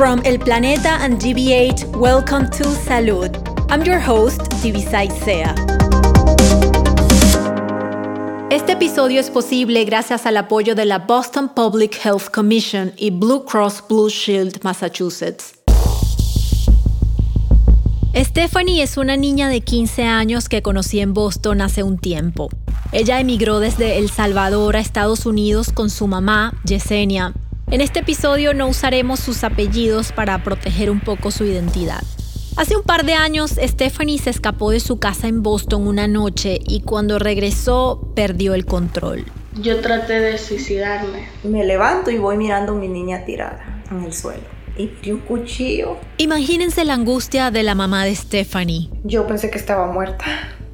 From El Planeta and GBH, welcome to Salud. I'm your host, Divisai Sea. Este episodio es posible gracias al apoyo de la Boston Public Health Commission y Blue Cross Blue Shield Massachusetts. Stephanie es una niña de 15 años que conocí en Boston hace un tiempo. Ella emigró desde El Salvador a Estados Unidos con su mamá, Yesenia. En este episodio no usaremos sus apellidos para proteger un poco su identidad. Hace un par de años, Stephanie se escapó de su casa en Boston una noche y cuando regresó perdió el control. Yo traté de suicidarme. Me levanto y voy mirando a mi niña tirada en el suelo. Y un cuchillo. Imagínense la angustia de la mamá de Stephanie. Yo pensé que estaba muerta.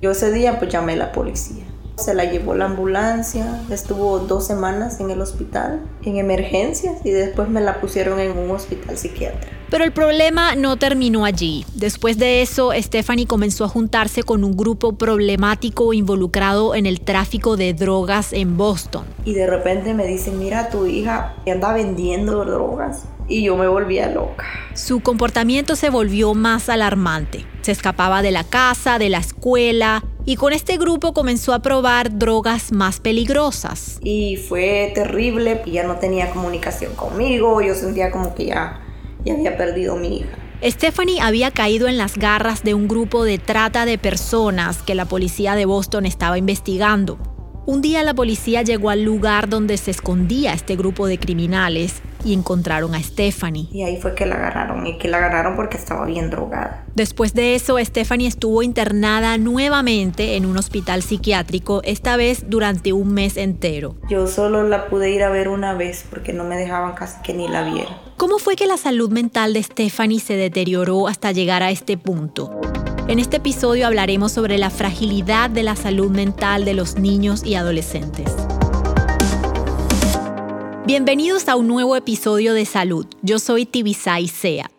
Yo ese día pues llamé a la policía. Se la llevó la ambulancia, estuvo dos semanas en el hospital, en emergencias, y después me la pusieron en un hospital psiquiátrico. Pero el problema no terminó allí. Después de eso, Stephanie comenzó a juntarse con un grupo problemático involucrado en el tráfico de drogas en Boston. Y de repente me dicen, mira, tu hija anda vendiendo drogas. Y yo me volvía loca. Su comportamiento se volvió más alarmante. Se escapaba de la casa, de la escuela, y con este grupo comenzó a probar drogas más peligrosas. Y fue terrible, ya no tenía comunicación conmigo, yo sentía como que ya, ya había perdido a mi hija. Stephanie había caído en las garras de un grupo de trata de personas que la policía de Boston estaba investigando. Un día la policía llegó al lugar donde se escondía este grupo de criminales y encontraron a Stephanie. Y ahí fue que la agarraron y que la agarraron porque estaba bien drogada. Después de eso, Stephanie estuvo internada nuevamente en un hospital psiquiátrico, esta vez durante un mes entero. Yo solo la pude ir a ver una vez porque no me dejaban casi que ni la viera. ¿Cómo fue que la salud mental de Stephanie se deterioró hasta llegar a este punto? En este episodio hablaremos sobre la fragilidad de la salud mental de los niños y adolescentes. Bienvenidos a un nuevo episodio de Salud. Yo soy Tibisay Sea.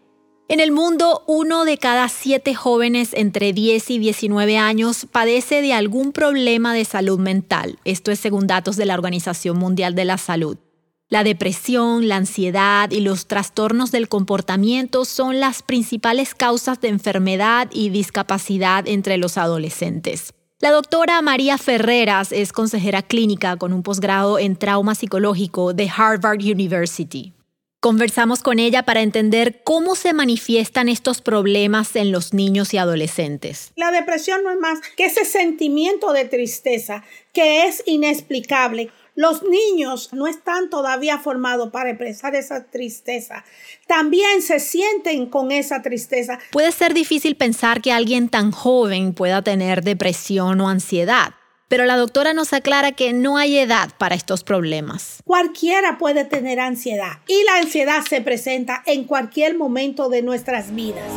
En el mundo, uno de cada siete jóvenes entre 10 y 19 años padece de algún problema de salud mental. Esto es según datos de la Organización Mundial de la Salud. La depresión, la ansiedad y los trastornos del comportamiento son las principales causas de enfermedad y discapacidad entre los adolescentes. La doctora María Ferreras es consejera clínica con un posgrado en trauma psicológico de Harvard University. Conversamos con ella para entender cómo se manifiestan estos problemas en los niños y adolescentes. La depresión no es más que ese sentimiento de tristeza que es inexplicable los niños no están todavía formados para expresar esa tristeza. También se sienten con esa tristeza. Puede ser difícil pensar que alguien tan joven pueda tener depresión o ansiedad. Pero la doctora nos aclara que no hay edad para estos problemas. Cualquiera puede tener ansiedad y la ansiedad se presenta en cualquier momento de nuestras vidas.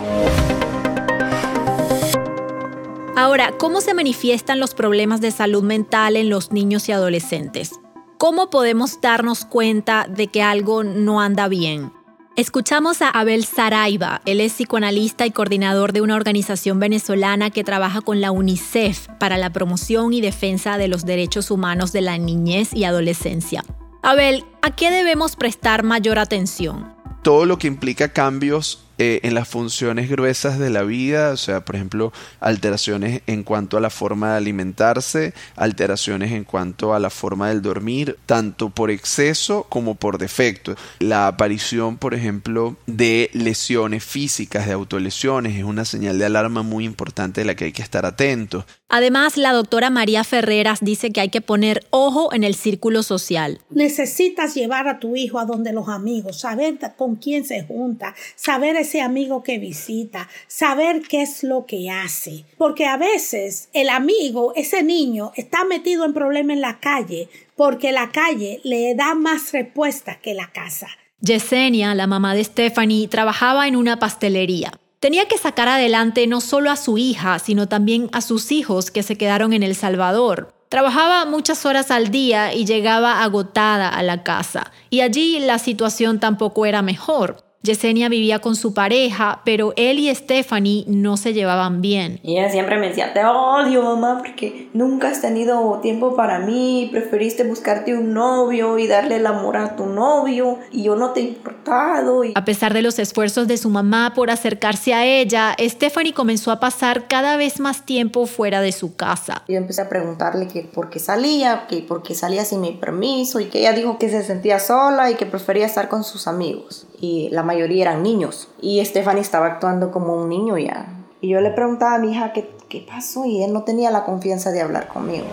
Ahora, ¿cómo se manifiestan los problemas de salud mental en los niños y adolescentes? ¿Cómo podemos darnos cuenta de que algo no anda bien? Escuchamos a Abel Saraiva. Él es psicoanalista y coordinador de una organización venezolana que trabaja con la UNICEF para la promoción y defensa de los derechos humanos de la niñez y adolescencia. Abel, ¿a qué debemos prestar mayor atención? Todo lo que implica cambios eh, en las funciones gruesas de la vida, o sea, por ejemplo, alteraciones en cuanto a la forma de alimentarse, alteraciones en cuanto a la forma del dormir, tanto por exceso como por defecto. La aparición, por ejemplo, de lesiones físicas, de autolesiones, es una señal de alarma muy importante de la que hay que estar atentos. Además, la doctora María Ferreras dice que hay que poner ojo en el círculo social. Necesitas llevar a tu hijo a donde los amigos, saber con quién se junta, saber ese amigo que visita, saber qué es lo que hace. Porque a veces el amigo, ese niño, está metido en problemas en la calle porque la calle le da más respuesta que la casa. Yesenia, la mamá de Stephanie, trabajaba en una pastelería. Tenía que sacar adelante no solo a su hija, sino también a sus hijos que se quedaron en El Salvador. Trabajaba muchas horas al día y llegaba agotada a la casa, y allí la situación tampoco era mejor. Yesenia vivía con su pareja, pero él y Stephanie no se llevaban bien. Y ella siempre me decía, te odio mamá porque nunca has tenido tiempo para mí, preferiste buscarte un novio y darle el amor a tu novio y yo no te he importado. A pesar de los esfuerzos de su mamá por acercarse a ella, Stephanie comenzó a pasar cada vez más tiempo fuera de su casa. Yo empecé a preguntarle que por qué salía, que por qué salía sin mi permiso y que ella dijo que se sentía sola y que prefería estar con sus amigos. Y la mayoría eran niños. Y Stephanie estaba actuando como un niño ya. Y yo le preguntaba a mi hija qué, qué pasó y él no tenía la confianza de hablar conmigo.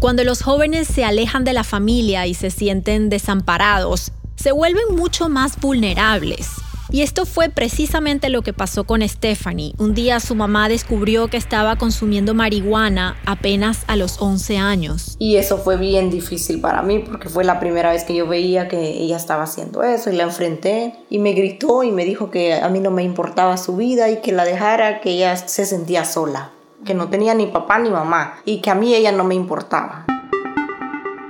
Cuando los jóvenes se alejan de la familia y se sienten desamparados, se vuelven mucho más vulnerables. Y esto fue precisamente lo que pasó con Stephanie. Un día su mamá descubrió que estaba consumiendo marihuana apenas a los 11 años. Y eso fue bien difícil para mí porque fue la primera vez que yo veía que ella estaba haciendo eso y la enfrenté y me gritó y me dijo que a mí no me importaba su vida y que la dejara, que ella se sentía sola, que no tenía ni papá ni mamá y que a mí ella no me importaba.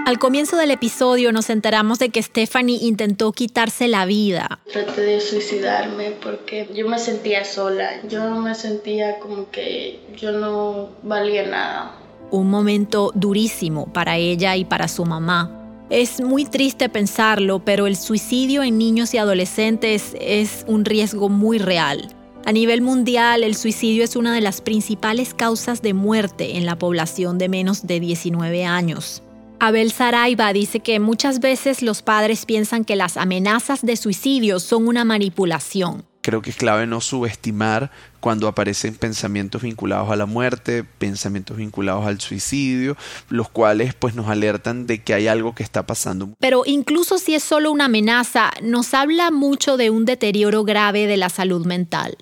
Al comienzo del episodio nos enteramos de que Stephanie intentó quitarse la vida. Traté de suicidarme porque yo me sentía sola, yo me sentía como que yo no valía nada. Un momento durísimo para ella y para su mamá. Es muy triste pensarlo, pero el suicidio en niños y adolescentes es un riesgo muy real. A nivel mundial, el suicidio es una de las principales causas de muerte en la población de menos de 19 años. Abel Saraiva dice que muchas veces los padres piensan que las amenazas de suicidio son una manipulación. Creo que es clave no subestimar cuando aparecen pensamientos vinculados a la muerte, pensamientos vinculados al suicidio, los cuales pues nos alertan de que hay algo que está pasando. Pero incluso si es solo una amenaza, nos habla mucho de un deterioro grave de la salud mental.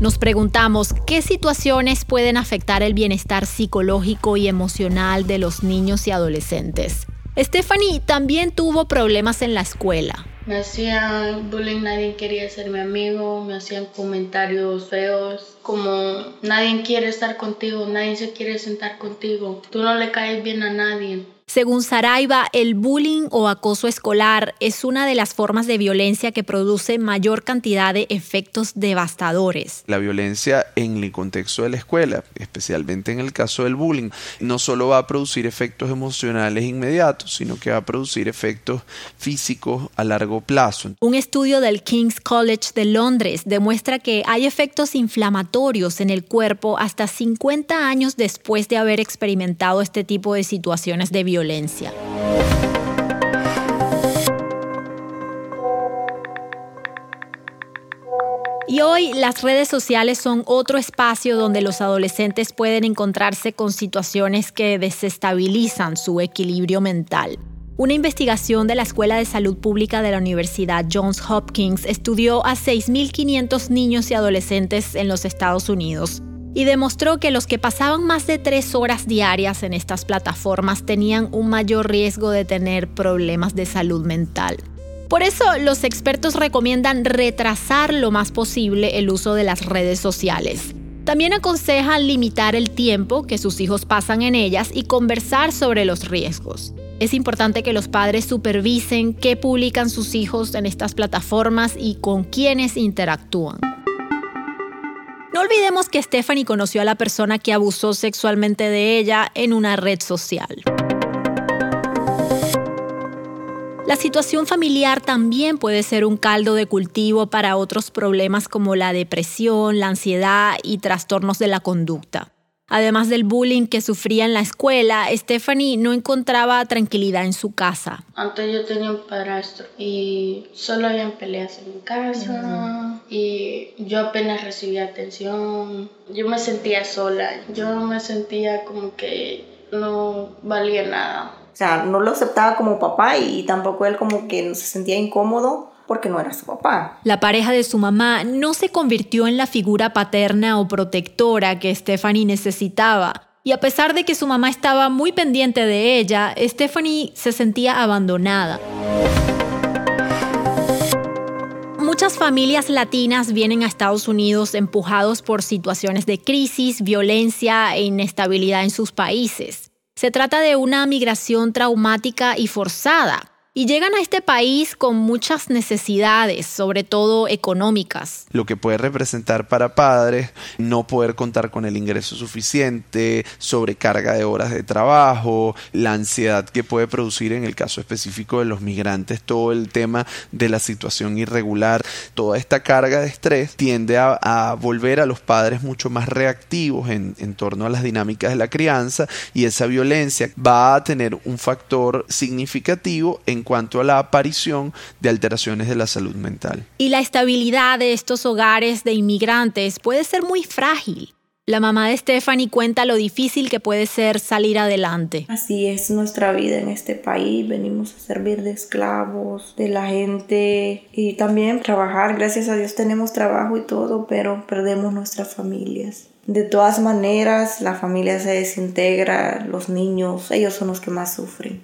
Nos preguntamos qué situaciones pueden afectar el bienestar psicológico y emocional de los niños y adolescentes. Stephanie también tuvo problemas en la escuela. Me hacían bullying, nadie quería ser mi amigo, me hacían comentarios feos, como nadie quiere estar contigo, nadie se quiere sentar contigo, tú no le caes bien a nadie. Según Saraiva, el bullying o acoso escolar es una de las formas de violencia que produce mayor cantidad de efectos devastadores. La violencia en el contexto de la escuela, especialmente en el caso del bullying, no solo va a producir efectos emocionales inmediatos, sino que va a producir efectos físicos a largo plazo. Un estudio del King's College de Londres demuestra que hay efectos inflamatorios en el cuerpo hasta 50 años después de haber experimentado este tipo de situaciones de violencia Y hoy las redes sociales son otro espacio donde los adolescentes pueden encontrarse con situaciones que desestabilizan su equilibrio mental. Una investigación de la Escuela de Salud Pública de la Universidad Johns Hopkins estudió a 6.500 niños y adolescentes en los Estados Unidos y demostró que los que pasaban más de tres horas diarias en estas plataformas tenían un mayor riesgo de tener problemas de salud mental. Por eso los expertos recomiendan retrasar lo más posible el uso de las redes sociales. También aconsejan limitar el tiempo que sus hijos pasan en ellas y conversar sobre los riesgos. Es importante que los padres supervisen qué publican sus hijos en estas plataformas y con quiénes interactúan. Olvidemos que Stephanie conoció a la persona que abusó sexualmente de ella en una red social. La situación familiar también puede ser un caldo de cultivo para otros problemas como la depresión, la ansiedad y trastornos de la conducta. Además del bullying que sufría en la escuela, Stephanie no encontraba tranquilidad en su casa. Antes yo tenía un padrastro y solo habían peleas en mi casa y yo apenas recibía atención. Yo me sentía sola, yo me sentía como que no valía nada. O sea, no lo aceptaba como papá y tampoco él como que se sentía incómodo porque no era su papá. La pareja de su mamá no se convirtió en la figura paterna o protectora que Stephanie necesitaba. Y a pesar de que su mamá estaba muy pendiente de ella, Stephanie se sentía abandonada. Muchas familias latinas vienen a Estados Unidos empujados por situaciones de crisis, violencia e inestabilidad en sus países. Se trata de una migración traumática y forzada, y llegan a este país con muchas necesidades, sobre todo económicas. Lo que puede representar para padres no poder contar con el ingreso suficiente, sobrecarga de horas de trabajo, la ansiedad que puede producir en el caso específico de los migrantes, todo el tema de la situación irregular, toda esta carga de estrés tiende a, volver a los padres mucho más reactivos en, en torno a las dinámicas de la crianza y esa violencia va a tener un factor significativo en cuanto a la aparición de alteraciones de la salud mental. Y la estabilidad de estos hogares de inmigrantes puede ser muy frágil. La mamá de Stephanie cuenta lo difícil que puede ser salir adelante. Así es nuestra vida en este país. Venimos a servir de esclavos, de la gente y también trabajar. Gracias a Dios tenemos trabajo y todo, pero perdemos nuestras familias. De todas maneras, la familia se desintegra, los niños, ellos son los que más sufren.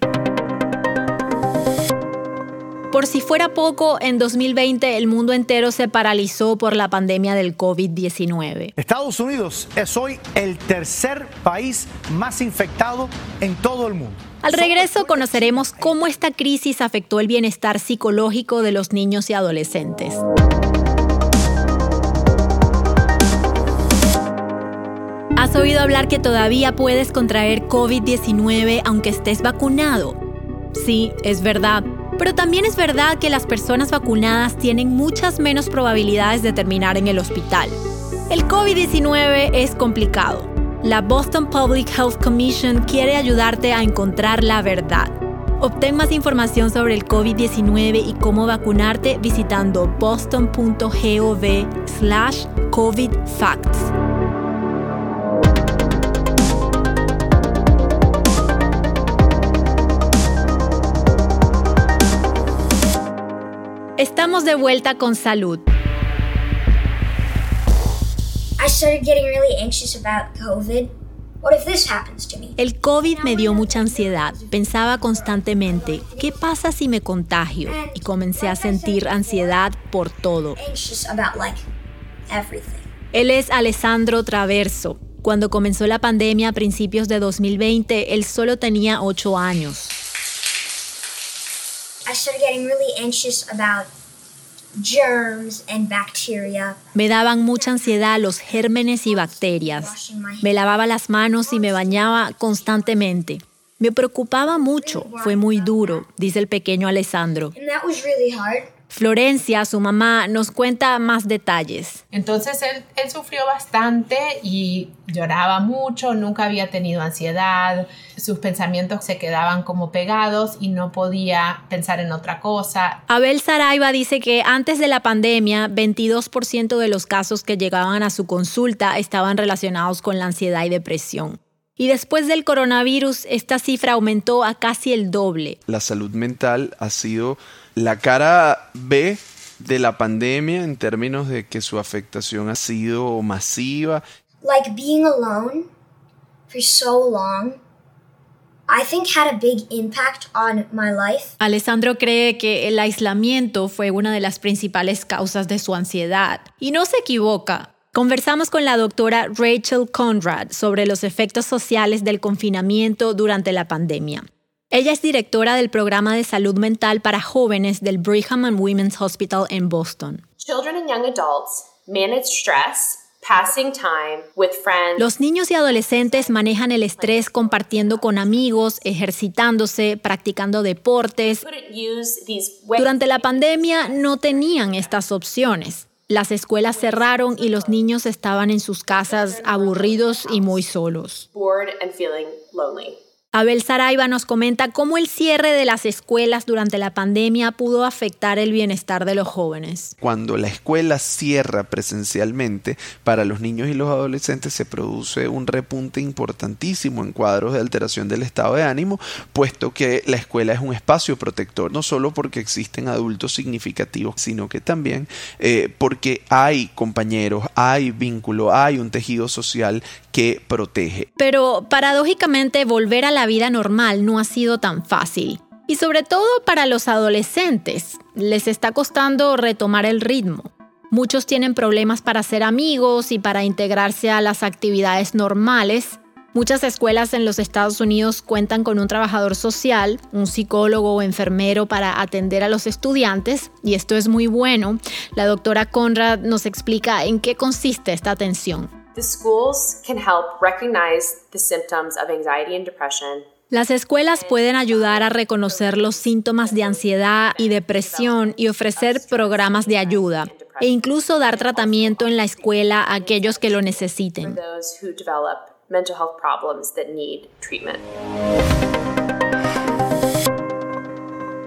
Por si fuera poco, en 2020 el mundo entero se paralizó por la pandemia del COVID-19. Estados Unidos es hoy el tercer país más infectado en todo el mundo. Al regreso conoceremos cómo esta crisis afectó el bienestar psicológico de los niños y adolescentes. ¿Has oído hablar que todavía puedes contraer COVID-19 aunque estés vacunado? Sí, es verdad. Pero también es verdad que las personas vacunadas tienen muchas menos probabilidades de terminar en el hospital. El COVID-19 es complicado. La Boston Public Health Commission quiere ayudarte a encontrar la verdad. Obtén más información sobre el COVID-19 y cómo vacunarte visitando boston.gov slash COVID Facts. Estamos de vuelta con salud. El COVID me dio mucha ansiedad. Pensaba constantemente, ¿qué pasa si me contagio? Y comencé a sentir ansiedad por todo. Él es Alessandro Traverso. Cuando comenzó la pandemia a principios de 2020, él solo tenía 8 años. Me daban mucha ansiedad los gérmenes y bacterias. Me lavaba las manos y me bañaba constantemente. Me preocupaba mucho, fue muy duro, dice el pequeño Alessandro. Florencia, su mamá, nos cuenta más detalles. Entonces él, él, sufrió bastante y lloraba mucho, nunca había tenido ansiedad, sus pensamientos se quedaban como pegados y no podía pensar en otra cosa. Abel Saraiva dice que antes de la pandemia, 22% de los casos que llegaban a su consulta estaban relacionados con la ansiedad y depresión. Y después del coronavirus, esta cifra aumentó a casi el doble. La salud mental ha sido la cara B de la pandemia en términos de que su afectación ha sido masiva. Like being alone for so long. I think had a big impact on my life. Alessandro cree que el aislamiento fue una de las principales causas de su ansiedad. Y no se equivoca. Conversamos con la doctora Rachel Conrad sobre los efectos sociales del confinamiento durante la pandemia. Ella es directora del programa de salud mental para jóvenes del Brigham and Women's Hospital en Boston. Los niños y adolescentes manejan el estrés compartiendo con amigos, ejercitándose, practicando deportes. Durante la pandemia no tenían estas opciones. Las escuelas cerraron y los niños estaban en sus casas aburridos y muy solos. Abel Saraiva nos comenta cómo el cierre de las escuelas durante la pandemia pudo afectar el bienestar de los jóvenes. Cuando la escuela cierra presencialmente, para los niños y los adolescentes se produce un repunte importantísimo en cuadros de alteración del estado de ánimo, puesto que la escuela es un espacio protector, no solo porque existen adultos significativos, sino que también eh, porque hay compañeros, hay vínculo, hay un tejido social que protege. Pero paradójicamente volver a la vida normal no ha sido tan fácil. Y sobre todo para los adolescentes, les está costando retomar el ritmo. Muchos tienen problemas para ser amigos y para integrarse a las actividades normales. Muchas escuelas en los Estados Unidos cuentan con un trabajador social, un psicólogo o enfermero para atender a los estudiantes y esto es muy bueno. La doctora Conrad nos explica en qué consiste esta atención. The schools can help recognize the symptoms of anxiety and depression. Las escuelas pueden ayudar a reconocer los síntomas de ansiedad y depresión y ofrecer programas de ayuda e incluso dar tratamiento en la escuela a aquellos que lo necesiten.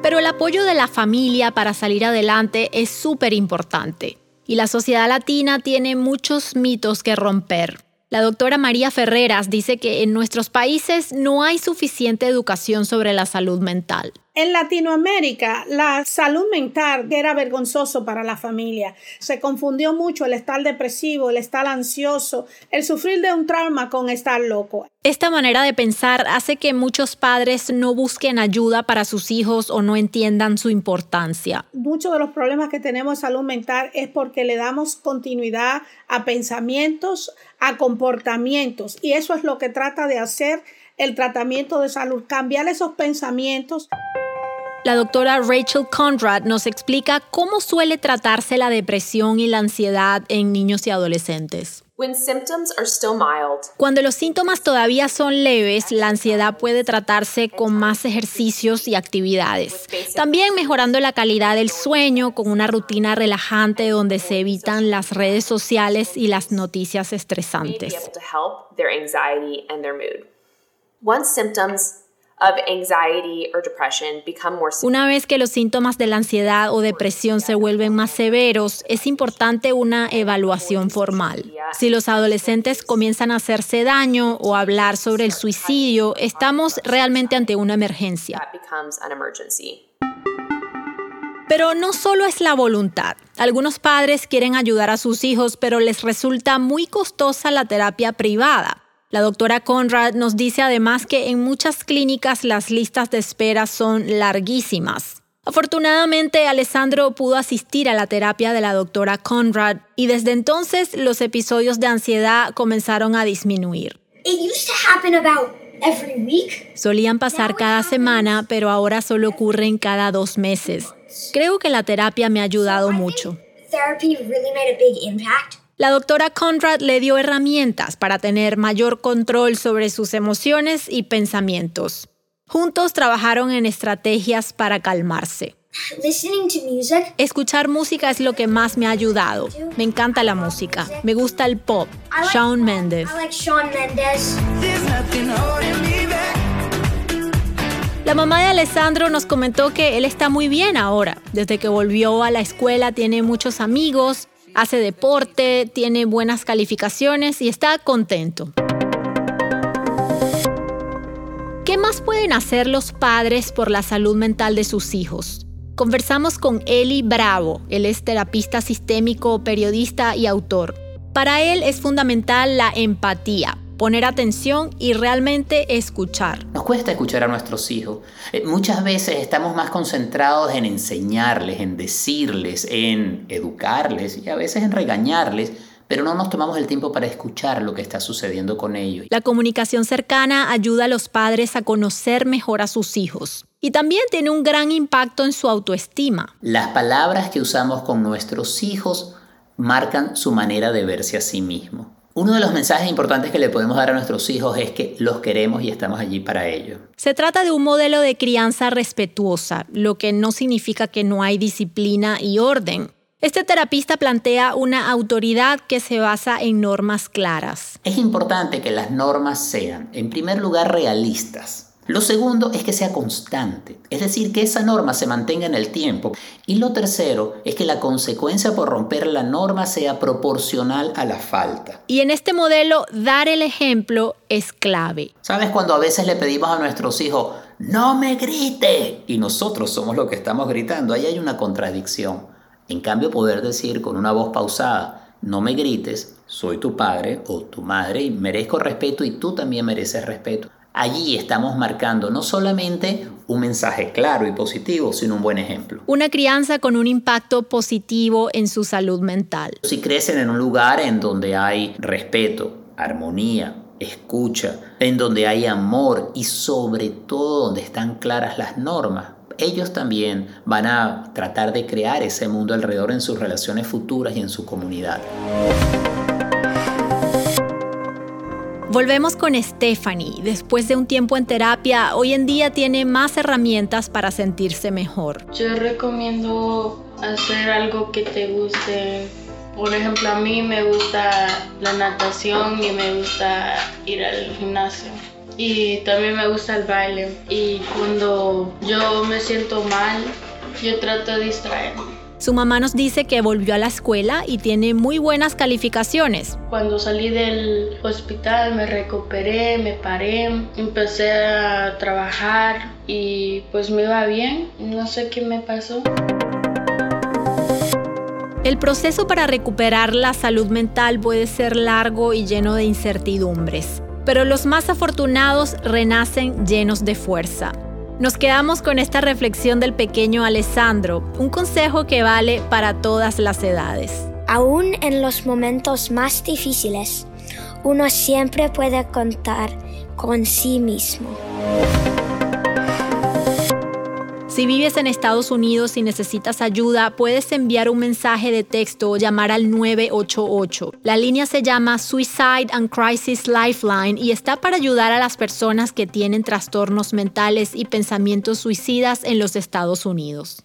Pero el apoyo de la familia para salir adelante es súper importante y la sociedad latina tiene muchos mitos que romper. La doctora María Ferreras dice que en nuestros países no hay suficiente educación sobre la salud mental. En Latinoamérica, la salud mental era vergonzoso para la familia. Se confundió mucho el estar depresivo, el estar ansioso, el sufrir de un trauma con estar loco. Esta manera de pensar hace que muchos padres no busquen ayuda para sus hijos o no entiendan su importancia. Muchos de los problemas que tenemos en salud mental es porque le damos continuidad a pensamientos, a comportamientos y eso es lo que trata de hacer el tratamiento de salud, cambiar esos pensamientos. La doctora Rachel Conrad nos explica cómo suele tratarse la depresión y la ansiedad en niños y adolescentes. Cuando los síntomas todavía son leves, la ansiedad puede tratarse con más ejercicios y actividades. También mejorando la calidad del sueño con una rutina relajante donde se evitan las redes sociales y las noticias estresantes. Una vez que los síntomas de la ansiedad o depresión se vuelven más severos, es importante una evaluación formal. Si los adolescentes comienzan a hacerse daño o a hablar sobre el suicidio, estamos realmente ante una emergencia. Pero no solo es la voluntad. Algunos padres quieren ayudar a sus hijos, pero les resulta muy costosa la terapia privada. La doctora Conrad nos dice además que en muchas clínicas las listas de espera son larguísimas. Afortunadamente, Alessandro pudo asistir a la terapia de la doctora Conrad y desde entonces los episodios de ansiedad comenzaron a disminuir. Solían pasar cada semana, pero ahora solo ocurren cada dos meses. Creo que la terapia me ha ayudado mucho. La doctora Conrad le dio herramientas para tener mayor control sobre sus emociones y pensamientos. Juntos trabajaron en estrategias para calmarse. Escuchar música es lo que más me ha ayudado. Me encanta la música. Me gusta el pop. Shawn Mendes. La mamá de Alessandro nos comentó que él está muy bien ahora. Desde que volvió a la escuela tiene muchos amigos hace deporte, tiene buenas calificaciones y está contento. ¿Qué más pueden hacer los padres por la salud mental de sus hijos? Conversamos con Eli Bravo, él es terapista sistémico, periodista y autor. Para él es fundamental la empatía, poner atención y realmente escuchar. Nos cuesta escuchar a nuestros hijos. Eh, muchas veces estamos más concentrados en enseñarles, en decirles, en educarles y a veces en regañarles pero no nos tomamos el tiempo para escuchar lo que está sucediendo con ellos. La comunicación cercana ayuda a los padres a conocer mejor a sus hijos y también tiene un gran impacto en su autoestima. Las palabras que usamos con nuestros hijos marcan su manera de verse a sí mismo. Uno de los mensajes importantes que le podemos dar a nuestros hijos es que los queremos y estamos allí para ellos. Se trata de un modelo de crianza respetuosa, lo que no significa que no hay disciplina y orden. Este terapista plantea una autoridad que se basa en normas claras. Es importante que las normas sean, en primer lugar, realistas lo segundo es que sea constante, es decir, que esa norma se mantenga en el tiempo. Y lo tercero es que la consecuencia por romper la norma sea proporcional a la falta. Y en este modelo, dar el ejemplo es clave. ¿Sabes cuando a veces le pedimos a nuestros hijos, no me grite? Y nosotros somos los que estamos gritando. Ahí hay una contradicción. En cambio, poder decir con una voz pausada, no me grites, soy tu padre o tu madre y merezco respeto y tú también mereces respeto allí estamos marcando no solamente un mensaje claro y positivo, sino un buen ejemplo. Una crianza con un impacto positivo en su salud mental. Si crecen en un lugar en donde hay respeto, armonía, escucha, en donde hay amor y sobre todo donde están claras las normas, ellos también van a tratar de crear ese mundo alrededor en sus relaciones futuras y en su comunidad. Volvemos con Stephanie. Después de un tiempo en terapia, hoy en día tiene más herramientas para sentirse mejor. Yo recomiendo hacer algo que te guste. Por ejemplo, a mí me gusta la natación y me gusta ir al gimnasio. Y también me gusta el baile. Y cuando yo me siento mal, yo trato de distraerme. Su mamá nos dice que volvió a la escuela y tiene muy buenas calificaciones. Cuando salí del hospital me recuperé, me paré, empecé a trabajar y pues me iba bien. No sé qué me pasó. El proceso para recuperar la salud mental puede ser largo y lleno de incertidumbres, pero los más afortunados renacen llenos de fuerza. Nos quedamos con esta reflexión del pequeño Alessandro, un consejo que vale para todas las edades. Aún en los momentos más difíciles, uno siempre puede contar con sí mismo. Si vives en Estados Unidos y necesitas ayuda, puedes enviar un mensaje de texto o llamar al 988. La línea se llama Suicide and Crisis Lifeline y está para ayudar a las personas que tienen trastornos mentales y pensamientos suicidas en los Estados Unidos.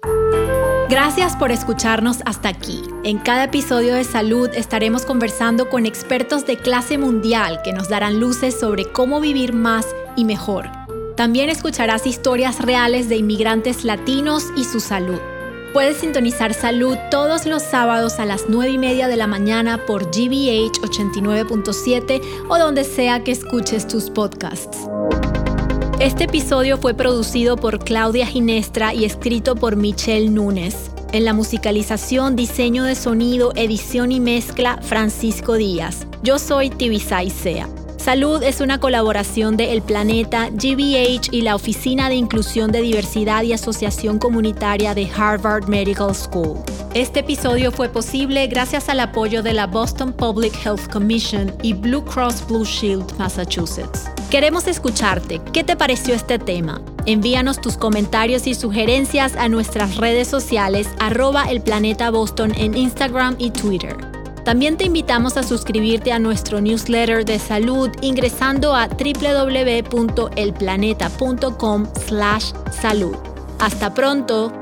Gracias por escucharnos hasta aquí. En cada episodio de Salud estaremos conversando con expertos de clase mundial que nos darán luces sobre cómo vivir más y mejor. También escucharás historias reales de inmigrantes latinos y su salud. Puedes sintonizar Salud todos los sábados a las 9 y media de la mañana por GBH 89.7 o donde sea que escuches tus podcasts. Este episodio fue producido por Claudia Ginestra y escrito por Michelle Núñez. En la musicalización, diseño de sonido, edición y mezcla, Francisco Díaz. Yo soy Tibisay Sea. Salud es una colaboración de El Planeta, GBH y la Oficina de Inclusión de Diversidad y Asociación Comunitaria de Harvard Medical School. Este episodio fue posible gracias al apoyo de la Boston Public Health Commission y Blue Cross Blue Shield Massachusetts. Queremos escucharte. ¿Qué te pareció este tema? Envíanos tus comentarios y sugerencias a nuestras redes sociales arroba el planeta Boston en Instagram y Twitter. También te invitamos a suscribirte a nuestro newsletter de salud ingresando a www.elplaneta.com/salud. Hasta pronto.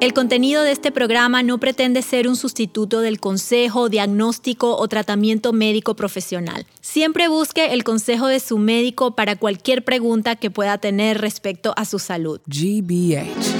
El contenido de este programa no pretende ser un sustituto del consejo, diagnóstico o tratamiento médico profesional. Siempre busque el consejo de su médico para cualquier pregunta que pueda tener respecto a su salud. GBH